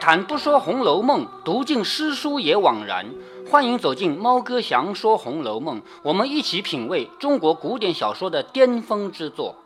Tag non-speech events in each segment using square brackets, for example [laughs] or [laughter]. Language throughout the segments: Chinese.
谈不说《红楼梦》，读尽诗书也枉然。欢迎走进猫哥祥说《红楼梦》，我们一起品味中国古典小说的巅峰之作。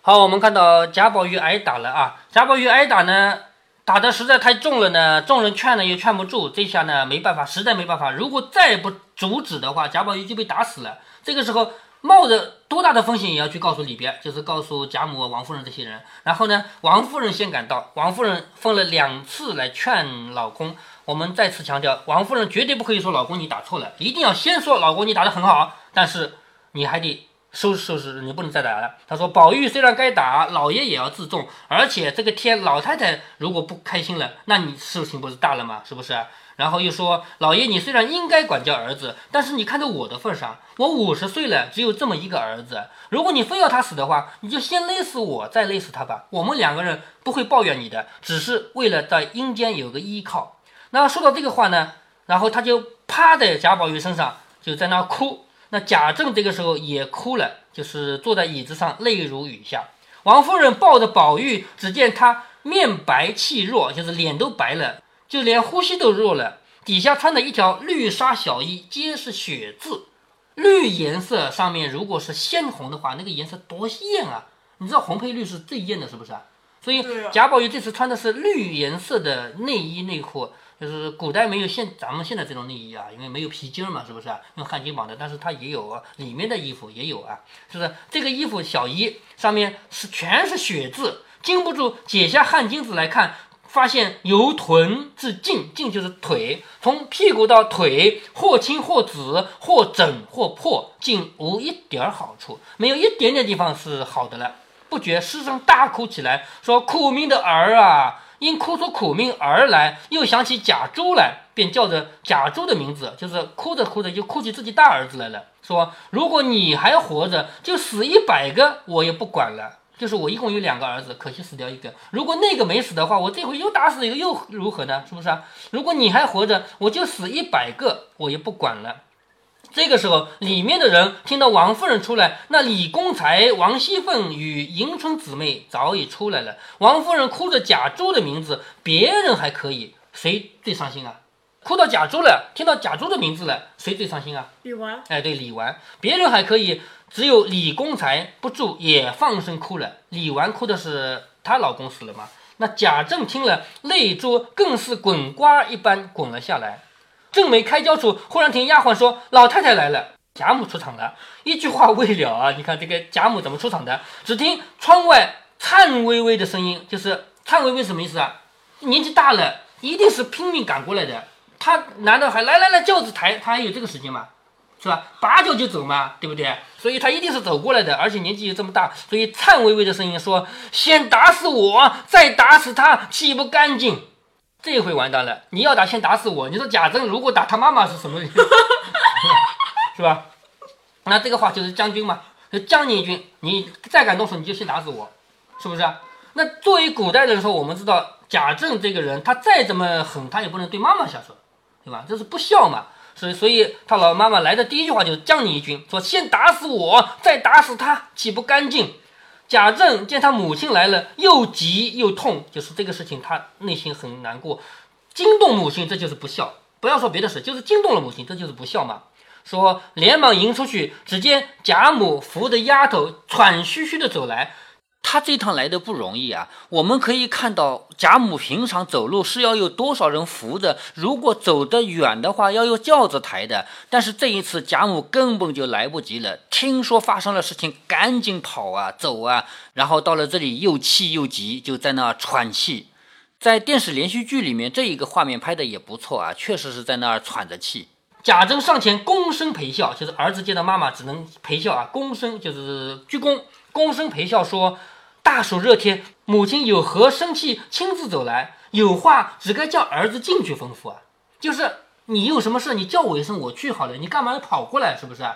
好，我们看到贾宝玉挨打了啊！贾宝玉挨打呢，打的实在太重了呢，众人劝呢也劝不住，这下呢没办法，实在没办法。如果再不阻止的话，贾宝玉就被打死了。这个时候。冒着多大的风险也要去告诉里边，就是告诉贾母、王夫人这些人。然后呢，王夫人先赶到，王夫人分了两次来劝老公。我们再次强调，王夫人绝对不可以说老公你打错了，一定要先说老公你打得很好，但是你还得收拾收拾，你不能再打了。她说宝玉虽然该打，老爷也要自重，而且这个天老太太如果不开心了，那你事情不是大了吗？是不是？然后又说：“老爷，你虽然应该管教儿子，但是你看在我的份上，我五十岁了，只有这么一个儿子。如果你非要他死的话，你就先勒死我，再勒死他吧。我们两个人不会抱怨你的，只是为了在阴间有个依靠。”那说到这个话呢，然后他就趴在贾宝玉身上，就在那哭。那贾政这个时候也哭了，就是坐在椅子上，泪如雨下。王夫人抱着宝玉，只见他面白气弱，就是脸都白了。就连呼吸都弱了，底下穿的一条绿纱小衣，皆是血渍。绿颜色上面如果是鲜红的话，那个颜色多艳啊！你知道红配绿是最艳的，是不是啊？所以贾宝玉这次穿的是绿颜色的内衣内裤，就是古代没有现咱们现在这种内衣啊，因为没有皮筋嘛，是不是？用汗巾绑的，但是它也有里面的衣服也有啊，是不是？这个衣服小衣上面是全是血渍，经不住解下汗巾子来看。发现由臀至胫，胫就是腿，从屁股到腿，或青或紫，或整或破，竟无一点儿好处，没有一点点地方是好的了。不觉失声大哭起来，说：“苦命的儿啊！”因哭出苦命儿来，又想起贾珠来，便叫着贾珠的名字，就是哭着哭着就哭起自己大儿子来了，说：“如果你还活着，就死一百个，我也不管了。”就是我一共有两个儿子，可惜死掉一个。如果那个没死的话，我这回又打死一个又如何呢？是不是啊？如果你还活着，我就死一百个，我也不管了。这个时候，里面的人听到王夫人出来，那李公才、王熙凤与迎春姊妹早已出来了。王夫人哭着贾珠的名字，别人还可以，谁最伤心啊？哭到贾珠了，听到贾珠的名字了，谁最伤心啊？李纨。哎，对，李纨，别人还可以。只有李公才不住也放声哭了。李纨哭的是她老公死了吗？那贾政听了，泪珠更是滚瓜一般滚了下来。正没开交处，忽然听丫鬟说：“老太太来了。”贾母出场了。一句话未了啊！你看这个贾母怎么出场的？只听窗外颤巍巍的声音，就是颤巍巍什么意思啊？年纪大了，一定是拼命赶过来的。他难道还来来来轿子抬？他还有这个时间吗？是吧？拔脚就走嘛，对不对？所以他一定是走过来的，而且年纪又这么大，所以颤巍巍的声音说：“先打死我，再打死他，岂不干净？”这回完蛋了，你要打先打死我。你说贾政如果打他妈妈是什么？[laughs] 是吧？那这个话就是将军嘛，将你一军，你再敢动手，你就先打死我，是不是？那作为古代人说，我们知道贾政这个人，他再怎么狠，他也不能对妈妈下手，对吧？这是不孝嘛。所以，所以他老妈妈来的第一句话就是将你一军，说先打死我，再打死他，岂不干净？贾政见他母亲来了，又急又痛，就是这个事情，他内心很难过，惊动母亲，这就是不孝。不要说别的事，就是惊动了母亲，这就是不孝嘛。说连忙迎出去，只见贾母扶着丫头喘吁吁的走来。他这趟来的不容易啊！我们可以看到贾母平常走路是要有多少人扶着，如果走得远的话，要有轿子抬的。但是这一次贾母根本就来不及了，听说发生了事情，赶紧跑啊走啊，然后到了这里又气又急，就在那儿喘气。在电视连续剧里面，这一个画面拍的也不错啊，确实是在那儿喘着气。贾政上前躬身陪笑，就是儿子见到妈妈只能陪笑啊，躬身就是鞠躬，躬身陪笑说。大暑热天，母亲有何生气？亲自走来，有话只该叫儿子进去吩咐啊。就是你有什么事，你叫我一声，我去好了。你干嘛要跑过来？是不是？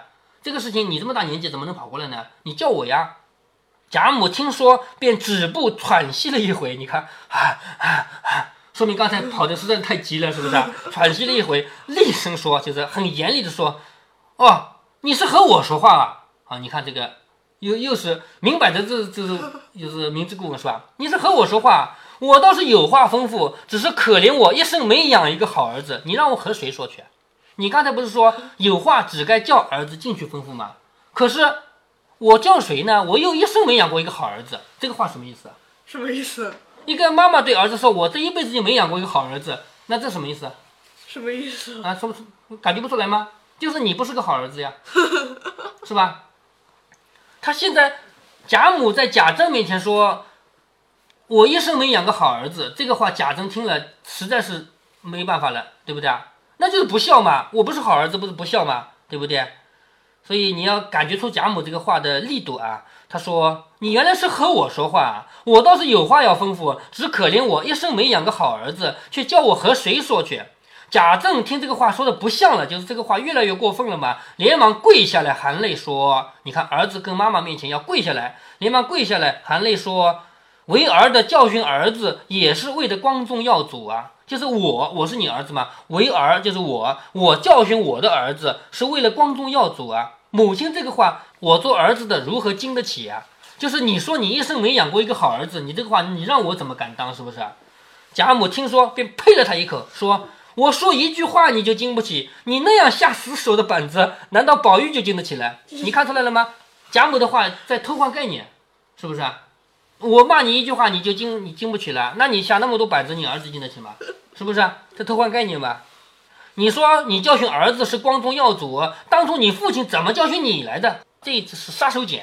这个事情你这么大年纪怎么能跑过来呢？你叫我呀。贾母听说，便止步喘息了一回。你看，啊啊啊！说明刚才跑的实在是太急了，是不是？[laughs] 喘息了一回，厉声说，就是很严厉的说：“哦，你是和我说话啊？啊，你看这个。”又又是明摆着，这这是就是明知故问是吧？你是和我说话，我倒是有话吩咐，只是可怜我一生没养一个好儿子。你让我和谁说去？你刚才不是说有话只该叫儿子进去吩咐吗？可是我叫谁呢？我又一生没养过一个好儿子，这个话什么意思？什么意思？一个妈妈对儿子说：“我这一辈子就没养过一个好儿子。”那这什么意思？什么意思？啊，说不出，感觉不出来吗？就是你不是个好儿子呀，[laughs] 是吧？他现在贾母在贾政面前说。我一生没养个好儿子，这个话贾政听了实在是没办法了，对不对啊？那就是不孝嘛！我不是好儿子，不是不孝嘛，对不对？所以你要感觉出贾母这个话的力度啊。他说：“你原来是和我说话，我倒是有话要吩咐，只可怜我一生没养个好儿子，却叫我和谁说去？”贾政听这个话说的不像了，就是这个话越来越过分了嘛，连忙跪下来含泪说：“你看儿子跟妈妈面前要跪下来，连忙跪下来含泪说。”为儿的教训儿子，也是为的光宗耀祖啊！就是我，我是你儿子嘛。为儿就是我，我教训我的儿子，是为了光宗耀祖啊。母亲这个话，我做儿子的如何经得起啊？就是你说你一生没养过一个好儿子，你这个话，你让我怎么敢当？是不是？贾母听说，便呸了他一口，说：“我说一句话你就经不起，你那样下死手的板子，难道宝玉就经得起来？你看出来了吗？贾母的话在偷换概念，是不是？”我骂你一句话，你就经你经不起来？那你下那么多板子，你儿子经得起吗？是不是？这偷换概念吧？你说你教训儿子是光宗耀祖，当初你父亲怎么教训你来的？这是杀手锏。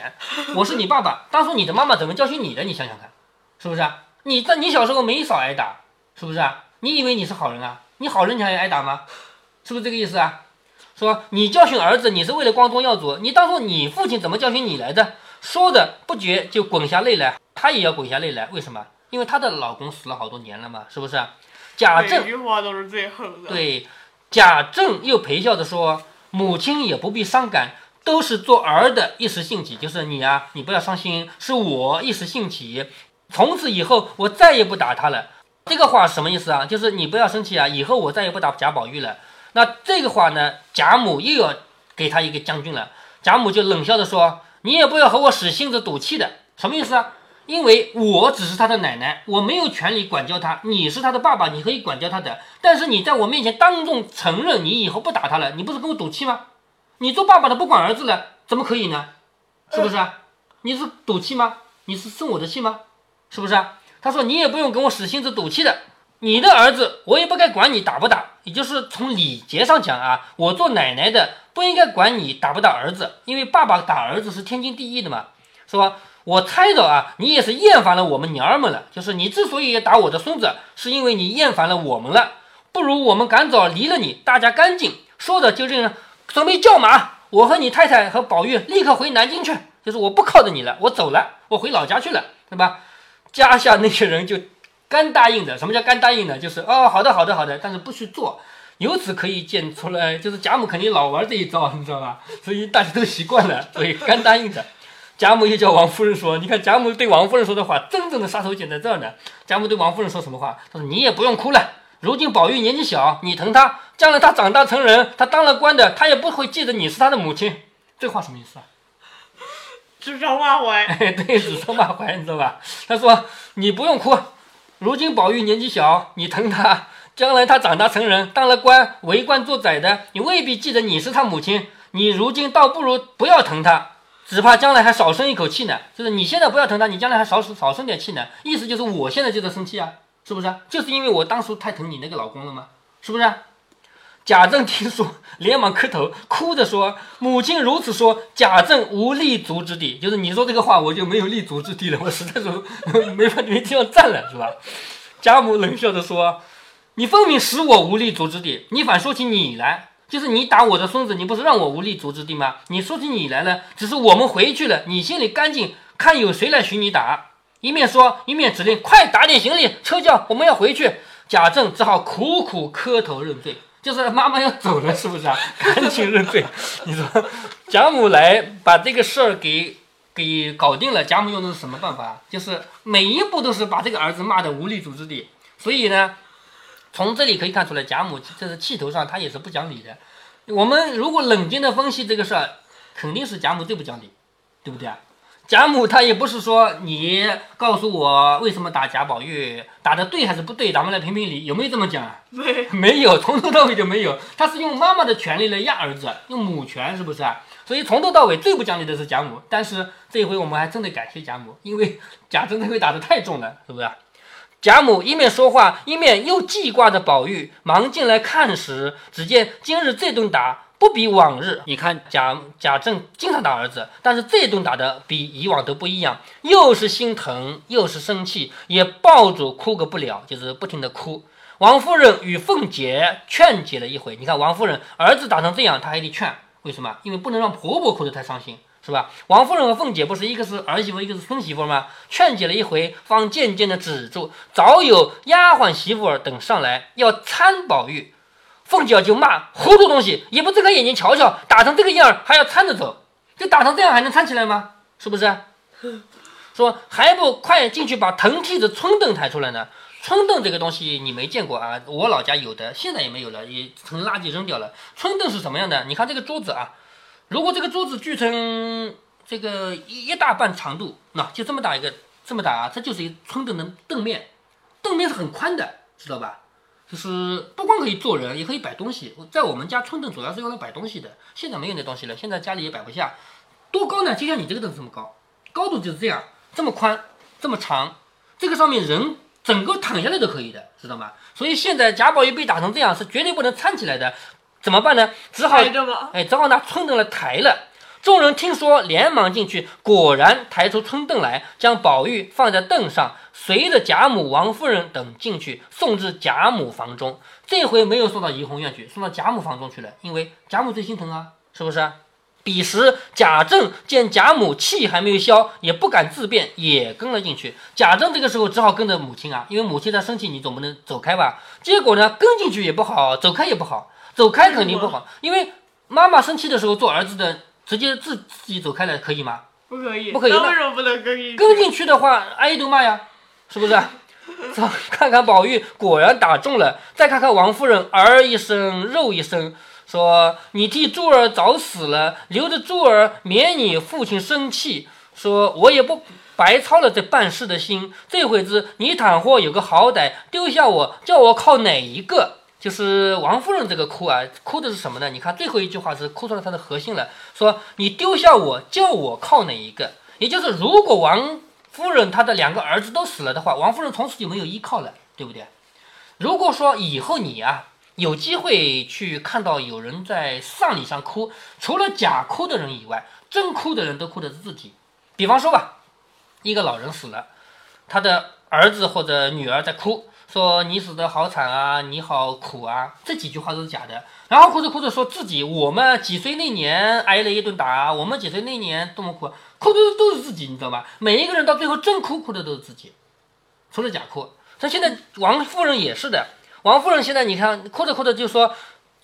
我是你爸爸，当初你的妈妈怎么教训你的？你想想看，是不是？你在你小时候没少挨打，是不是？你以为你是好人啊？你好人你还挨打吗？是不是这个意思啊？说你教训儿子，你是为了光宗耀祖，你当初你父亲怎么教训你来的？说的不觉就滚下泪来。她也要滚下泪来，为什么？因为她的老公死了好多年了嘛，是不是？贾政每句话都是最狠的。对，贾政又陪笑着说：“母亲也不必伤感，都是做儿的一时兴起，就是你啊，你不要伤心，是我一时兴起。从此以后，我再也不打他了。这个话什么意思啊？就是你不要生气啊，以后我再也不打贾宝玉了。那这个话呢，贾母又要给他一个将军了。贾母就冷笑着说：你也不要和我使性子赌气的，什么意思啊？”因为我只是他的奶奶，我没有权利管教他。你是他的爸爸，你可以管教他的。但是你在我面前当众承认你以后不打他了，你不是跟我赌气吗？你做爸爸的不管儿子了，怎么可以呢？是不是啊？你是赌气吗？你是生我的气吗？是不是啊？他说你也不用跟我使性子赌气的。你的儿子我也不该管你打不打，也就是从礼节上讲啊，我做奶奶的不应该管你打不打儿子，因为爸爸打儿子是天经地义的嘛，说。我猜到啊，你也是厌烦了我们娘儿们了。就是你之所以要打我的孙子，是因为你厌烦了我们了。不如我们赶早离了你，大家干净。说着就这样准备叫马，我和你太太和宝玉立刻回南京去。就是我不靠着你了，我走了，我回老家去了，对吧？家下那些人就干答应的。什么叫干答应呢？就是哦，好的，好的，好的，但是不去做。由此可以见出来，就是贾母肯定老玩这一招，你知道吧？所以大家都习惯了，所以干答应的。贾母又叫王夫人说：“你看，贾母对王夫人说的话，真正的杀手锏在这儿呢。贾母对王夫人说什么话？她说：‘你也不用哭了。如今宝玉年纪小，你疼他，将来他长大成人，他当了官的，他也不会记得你是他的母亲。’这话什么意思啊？指桑骂槐。[laughs] 对，指桑骂槐，你知道吧？他说：‘你不用哭。如今宝玉年纪小，你疼他，将来他长大成人，当了官，为官做宰的，你未必记得你是他母亲。你如今倒不如不要疼他。’”只怕将来还少生一口气呢，就是你现在不要疼他，你将来还少少生点气呢。意思就是我现在就在生气啊，是不是？就是因为我当初太疼你那个老公了吗？是不是？贾政听说，连忙磕头，哭着说：“母亲如此说，贾政无立足之地。就是你说这个话，我就没有立足之地了，我实在是 [laughs] 没法没地方站了，是吧？”贾母冷笑着说：“你分明使我无立足之地，你反说起你来。”就是你打我的孙子，你不是让我无立足之地吗？你说起你来了，只是我们回去了，你心里干净，看有谁来许你打。一面说，一面指令，快打点行李，车轿，我们要回去。贾政只好苦苦磕头认罪，就是妈妈要走了，是不是啊？[laughs] 赶紧认罪。你说贾母来把这个事儿给给搞定了，贾母用的是什么办法？就是每一步都是把这个儿子骂的无立足之地。所以呢。从这里可以看出来，贾母这是气头上，她也是不讲理的。我们如果冷静的分析这个事儿，肯定是贾母最不讲理，对不对啊？贾母她也不是说你告诉我为什么打贾宝玉，打的对还是不对，咱们来评评理，有没有这么讲啊？没 [laughs] 没有，从头到尾就没有。他是用妈妈的权利来压儿子，用母权，是不是啊？所以从头到尾最不讲理的是贾母。但是这一回我们还真得感谢贾母，因为贾政这回打的太重了，是不是？贾母一面说话，一面又记挂着宝玉，忙进来看时，只见今日这顿打不比往日。你看贾贾政经常打儿子，但是这顿打的比以往都不一样，又是心疼，又是生气，也抱住哭个不了，就是不停的哭。王夫人与凤姐劝解了一回，你看王夫人儿子打成这样，她还得劝，为什么？因为不能让婆婆哭得太伤心。是吧？王夫人和凤姐不是一个是儿媳妇，一个是孙媳妇吗？劝解了一回，方渐渐的止住。早有丫鬟媳妇儿等上来要搀宝玉，凤姐就骂：糊涂东西，也不睁开眼睛瞧瞧，打成这个样儿还要搀着走，就打成这样还能搀起来吗？是不是？说还不快进去把藤梯子、春凳抬出来呢？春凳这个东西你没见过啊？我老家有的，现在也没有了，也成垃圾扔掉了。春凳是什么样的？你看这个桌子啊。如果这个桌子锯成这个一一大半长度，那就这么大一个，这么大啊，这就是一春凳的凳面，凳面是很宽的，知道吧？就是不光可以坐人，也可以摆东西。在我们家春凳主要是用来摆东西的，现在没有那东西了，现在家里也摆不下。多高呢？就像你这个凳子这么高，高度就是这样，这么宽，这么长，这个上面人整个躺下来都可以的，知道吗？所以现在贾宝玉被打成这样，是绝对不能搀起来的。怎么办呢？只好哎，只好拿春凳来抬了。众人听说，连忙进去，果然抬出春凳来，将宝玉放在凳上，随着贾母、王夫人等进去，送至贾母房中。这回没有送到怡红院去，送到贾母房中去了，因为贾母最心疼啊，是不是？彼时贾政见贾母气还没有消，也不敢自便，也跟了进去。贾政这个时候只好跟着母亲啊，因为母亲在生气，你总不能走开吧？结果呢，跟进去也不好，走开也不好。走开肯定不好，因为妈妈生气的时候，做儿子的直接自自己走开了，可以吗？不可以，不可以。那为什么不能跟进？跟进去的话，挨一顿骂呀，是不是？[laughs] 走，看看宝玉果然打中了，再看看王夫人，儿一声肉一声，说你替珠儿早死了，留着珠儿免你父亲生气，说我也不白操了这办事的心，这会子你倘或有个好歹，丢下我，叫我靠哪一个？就是王夫人这个哭啊，哭的是什么呢？你看最后一句话是哭出了她的核心了，说你丢下我，叫我靠哪一个？也就是如果王夫人她的两个儿子都死了的话，王夫人从此就没有依靠了，对不对？如果说以后你啊有机会去看到有人在丧礼上哭，除了假哭的人以外，真哭的人都哭的是自己。比方说吧，一个老人死了，他的儿子或者女儿在哭。说你死的好惨啊，你好苦啊，这几句话都是假的。然后哭着哭着说自己，我们几岁那年挨了一顿打，我们几岁那年多么苦，哭的都是自己，你知道吗？每一个人到最后真哭，哭的都是自己，除了假哭。像现在王夫人也是的，王夫人现在你看哭着哭着就说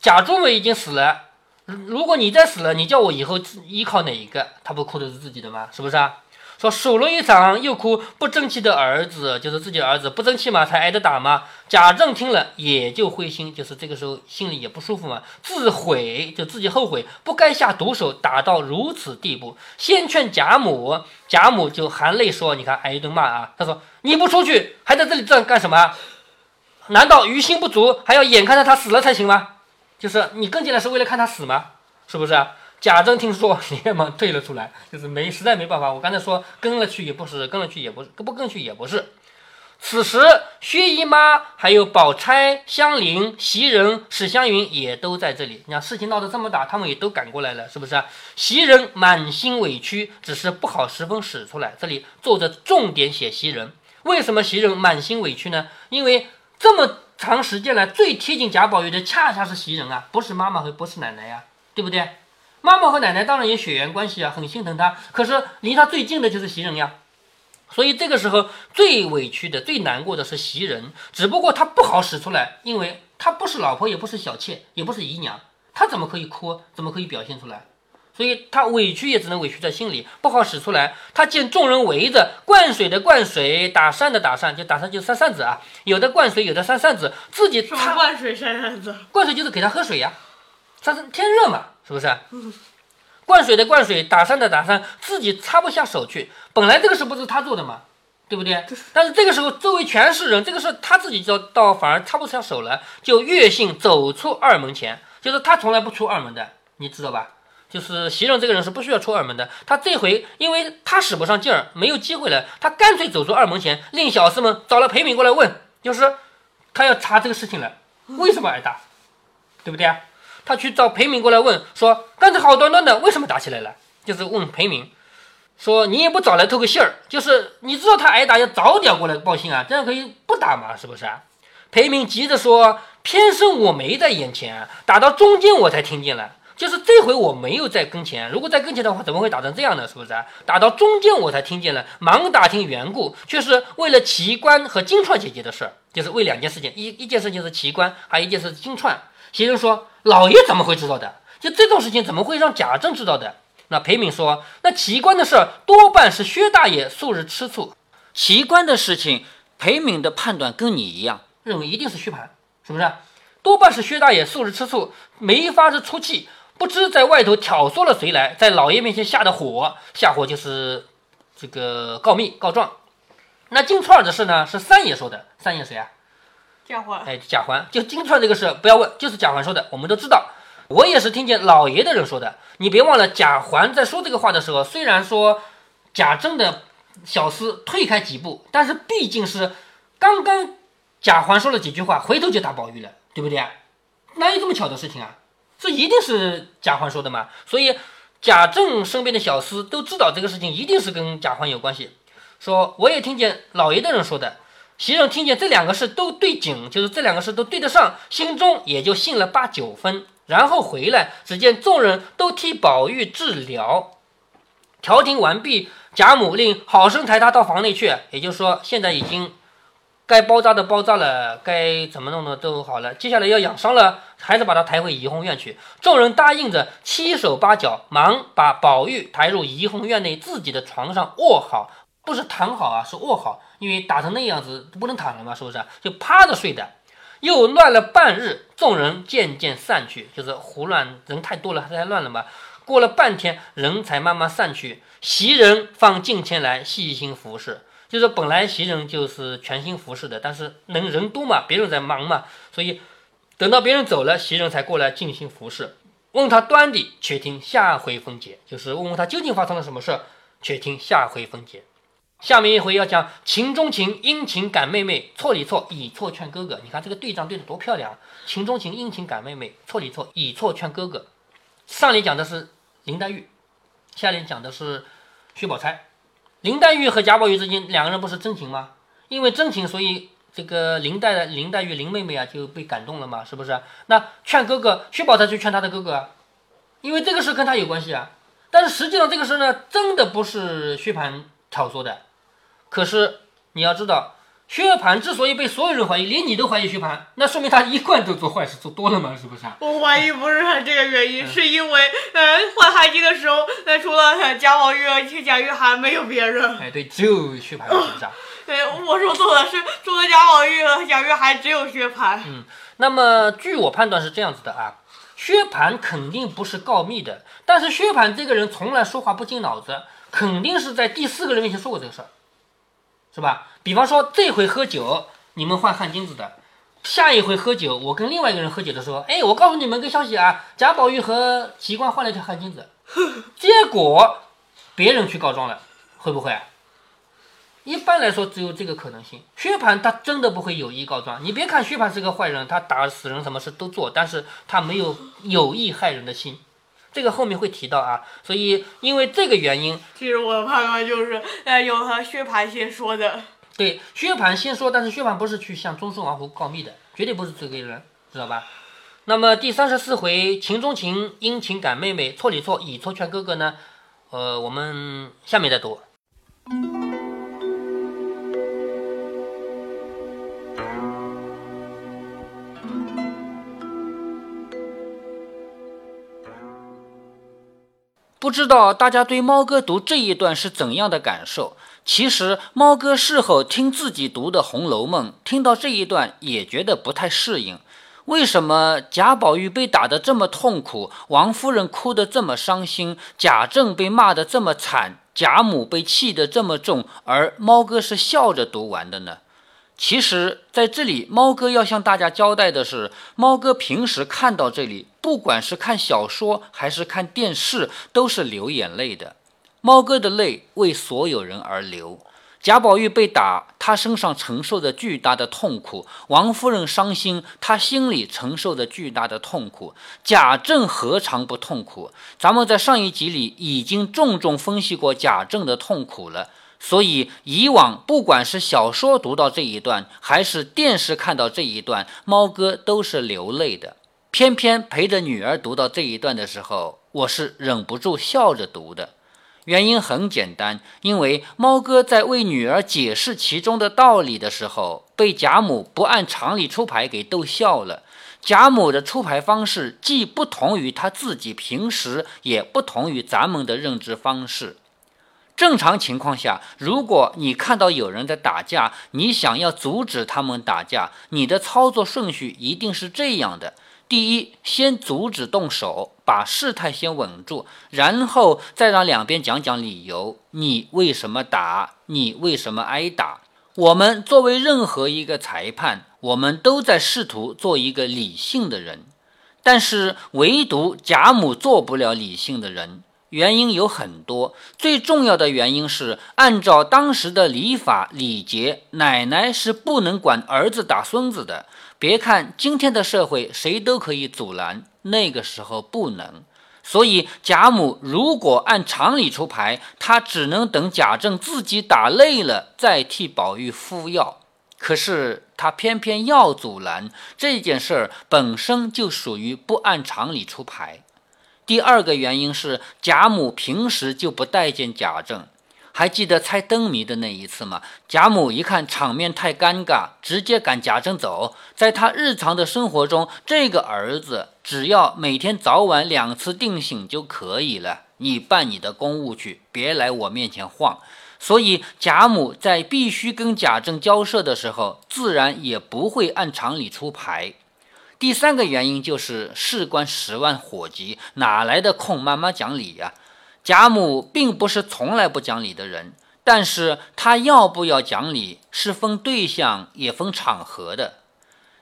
贾珠美已经死了，如果你再死了，你叫我以后依靠哪一个？她不哭的是自己的吗？是不是啊？说数了一场，又哭不争气的儿子，就是自己儿子不争气嘛，才挨着打嘛。贾政听了也就灰心，就是这个时候心里也不舒服嘛，自悔就自己后悔，不该下毒手，打到如此地步。先劝贾母，贾母就含泪说：“你看挨一顿骂啊。”他说：“你不出去，还在这里这干什么？难道于心不足，还要眼看着他死了才行吗？就是你跟进来是为了看他死吗？是不是？”贾政听说，连忙退了出来，就是没实在没办法。我刚才说跟了去也不是，跟了去也不是，不跟去也不是。此时薛姨妈还有宝钗、香菱、袭人、史湘云也都在这里。你看事情闹得这么大，他们也都赶过来了，是不是？袭人满心委屈，只是不好十分使出来。这里作者重点写袭人，为什么袭人满心委屈呢？因为这么长时间来，最贴近贾宝玉的恰恰是袭人啊，不是妈妈和不是奶奶呀，对不对？妈妈和奶奶当然有血缘关系啊，很心疼他。可是离他最近的就是袭人呀，所以这个时候最委屈的、最难过的是袭人。只不过他不好使出来，因为他不是老婆，也不是小妾，也不是姨娘，他怎么可以哭？怎么可以表现出来？所以他委屈也只能委屈在心里，不好使出来。他见众人围着，灌水的灌水，打扇的打扇，就打扇就扇扇子啊，有的灌水，有的扇扇子，自己什么灌水扇扇子？灌水就是给他喝水呀。扇扇天热嘛，是不是？灌水的灌水，打山的打山，自己插不下手去。本来这个事不是他做的嘛，对不对？但是这个时候周围全是人，这个事他自己就到反而插不下手了，就越性走出二门前，就是他从来不出二门的，你知道吧？就是袭人这个人是不需要出二门的，他这回因为他使不上劲儿，没有机会了，他干脆走出二门前，令小厮们找了裴敏过来问，就是他要查这个事情了，为什么挨打，对不对啊？他去找裴敏过来问，说刚才好端端的，为什么打起来了？就是问裴敏，说你也不早来透个信儿，就是你知道他挨打要早点过来报信啊，这样可以不打嘛，是不是啊？裴敏急着说，偏生我没在眼前，打到中间我才听见了。就是这回我没有在跟前，如果在跟前的话，怎么会打成这样呢？是不是啊？打到中间我才听见了，忙打听缘故，却是为了奇观和金钏姐姐的事儿，就是为两件事情，一一件事情是奇观，还有一件事是金钏。袭人说：“老爷怎么会知道的？就这种事情怎么会让贾政知道的？”那裴敏说：“那奇观的事儿多半是薛大爷素日吃醋，奇观的事情，裴敏的判断跟你一样，认为一定是薛蟠，是不是？多半是薛大爷素日吃醋，没法子出气。”不知在外头挑唆了谁来，在老爷面前下的火，下火就是这个告密告状。那金钏儿的事呢，是三爷说的。三爷谁啊？贾环。哎，贾环。就金钏这个事，不要问，就是贾环说的，我们都知道。我也是听见老爷的人说的。你别忘了，贾环在说这个话的时候，虽然说贾政的小厮退开几步，但是毕竟是刚刚贾环说了几句话，回头就打宝玉了，对不对啊？哪有这么巧的事情啊？这一定是贾环说的嘛？所以贾政身边的小厮都知道这个事情一定是跟贾环有关系。说我也听见老爷的人说的，袭人听见这两个事都对景，就是这两个事都对得上，心中也就信了八九分。然后回来，只见众人都替宝玉治疗，调停完毕，贾母令好生抬他到房内去。也就是说，现在已经。该包扎的包扎了，该怎么弄的都好了。接下来要养伤了，还是把他抬回怡红院去。众人答应着，七手八脚，忙把宝玉抬入怡红院内自己的床上卧好，不是躺好啊，是卧好，因为打成那样子不能躺了嘛，是不是？就趴着睡的。又乱了半日，众人渐渐散去，就是胡乱，人太多了，太乱了嘛。过了半天，人才慢慢散去，袭人放进前来细心服侍。就是本来袭人就是全心服侍的，但是能人多嘛，别人在忙嘛，所以等到别人走了，袭人才过来尽心服侍。问他端的，且听下回分解。就是问问他究竟发生了什么事，且听下回分解。下面一回要讲情中情，殷勤感妹妹，错里错，以错劝哥哥。你看这个对仗对的多漂亮！情中情，殷勤感妹妹，错里错，以错劝哥哥。上联讲的是林黛玉，下联讲的是薛宝钗。林黛玉和贾宝玉之间两个人不是真情吗？因为真情，所以这个林黛林黛玉林妹妹啊就被感动了嘛，是不是？那劝哥哥薛宝钗去劝他的哥哥，因为这个事跟他有关系啊。但是实际上这个事呢，真的不是薛蟠挑唆的。可是你要知道。薛蟠之所以被所有人怀疑，连你都怀疑薛蟠，那说明他一贯都做坏事做多了嘛，是不是啊？我怀疑不是他这个原因，是因为呃换汉奸的时候，那除了 [laughs] 贾宝玉、贾玉菡，没有别人。哎，对，只有薛蟠，是不是啊？对，我说错了，是除了贾宝玉和贾玉菡，只有薛蟠。嗯，那么据我判断是这样子的啊，薛蟠肯定不是告密的，但是薛蟠这个人从来说话不经脑子，肯定是在第四个人面前说过这个事儿。是吧？比方说这回喝酒，你们换汗巾子的；下一回喝酒，我跟另外一个人喝酒的时候，哎，我告诉你们个消息啊，贾宝玉和奇观换了一条汗巾子，[laughs] 结果别人去告状了，会不会？一般来说只有这个可能性。薛蟠他真的不会有意告状，你别看薛蟠是个坏人，他打死人什么事都做，但是他没有有意害人的心。这个后面会提到啊，所以因为这个原因，其实我的判断就是，哎，有和薛蟠先说的。对，薛蟠先说，但是薛蟠不是去向忠顺王侯告密的，绝对不是这个人，知道吧？那么第三十四回情中情，殷勤感妹妹，错里错，以错劝哥哥呢？呃，我们下面再读。不知道大家对猫哥读这一段是怎样的感受？其实猫哥事后听自己读的《红楼梦》，听到这一段也觉得不太适应。为什么贾宝玉被打得这么痛苦，王夫人哭得这么伤心，贾政被骂得这么惨，贾母被气得这么重，而猫哥是笑着读完的呢？其实，在这里，猫哥要向大家交代的是，猫哥平时看到这里，不管是看小说还是看电视，都是流眼泪的。猫哥的泪为所有人而流。贾宝玉被打，他身上承受着巨大的痛苦；王夫人伤心，她心里承受着巨大的痛苦。贾政何尝不痛苦？咱们在上一集里已经重重分析过贾政的痛苦了。所以以往不管是小说读到这一段，还是电视看到这一段，猫哥都是流泪的。偏偏陪着女儿读到这一段的时候，我是忍不住笑着读的。原因很简单，因为猫哥在为女儿解释其中的道理的时候，被贾母不按常理出牌给逗笑了。贾母的出牌方式既不同于他自己平时，也不同于咱们的认知方式。正常情况下，如果你看到有人在打架，你想要阻止他们打架，你的操作顺序一定是这样的。第一，先阻止动手，把事态先稳住，然后再让两边讲讲理由。你为什么打？你为什么挨打？我们作为任何一个裁判，我们都在试图做一个理性的人，但是唯独贾母做不了理性的人。原因有很多，最重要的原因是，按照当时的礼法礼节，奶奶是不能管儿子打孙子的。别看今天的社会谁都可以阻拦，那个时候不能。所以贾母如果按常理出牌，她只能等贾政自己打累了再替宝玉敷药。可是她偏偏要阻拦这件事儿，本身就属于不按常理出牌。第二个原因是贾母平时就不待见贾政，还记得猜灯谜的那一次吗？贾母一看场面太尴尬，直接赶贾政走。在他日常的生活中，这个儿子只要每天早晚两次定醒就可以了，你办你的公务去，别来我面前晃。所以贾母在必须跟贾政交涉的时候，自然也不会按常理出牌。第三个原因就是事关十万火急，哪来的空慢慢讲理呀？贾母并不是从来不讲理的人，但是她要不要讲理是分对象也分场合的。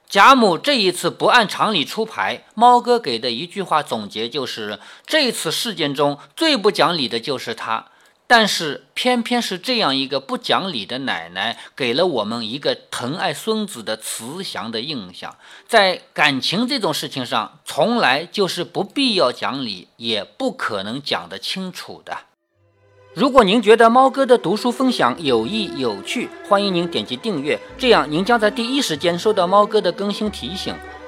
贾母这一次不按常理出牌，猫哥给的一句话总结就是：这次事件中最不讲理的就是她。但是偏偏是这样一个不讲理的奶奶，给了我们一个疼爱孙子的慈祥的印象。在感情这种事情上，从来就是不必要讲理，也不可能讲得清楚的。如果您觉得猫哥的读书分享有益有趣，欢迎您点击订阅，这样您将在第一时间收到猫哥的更新提醒。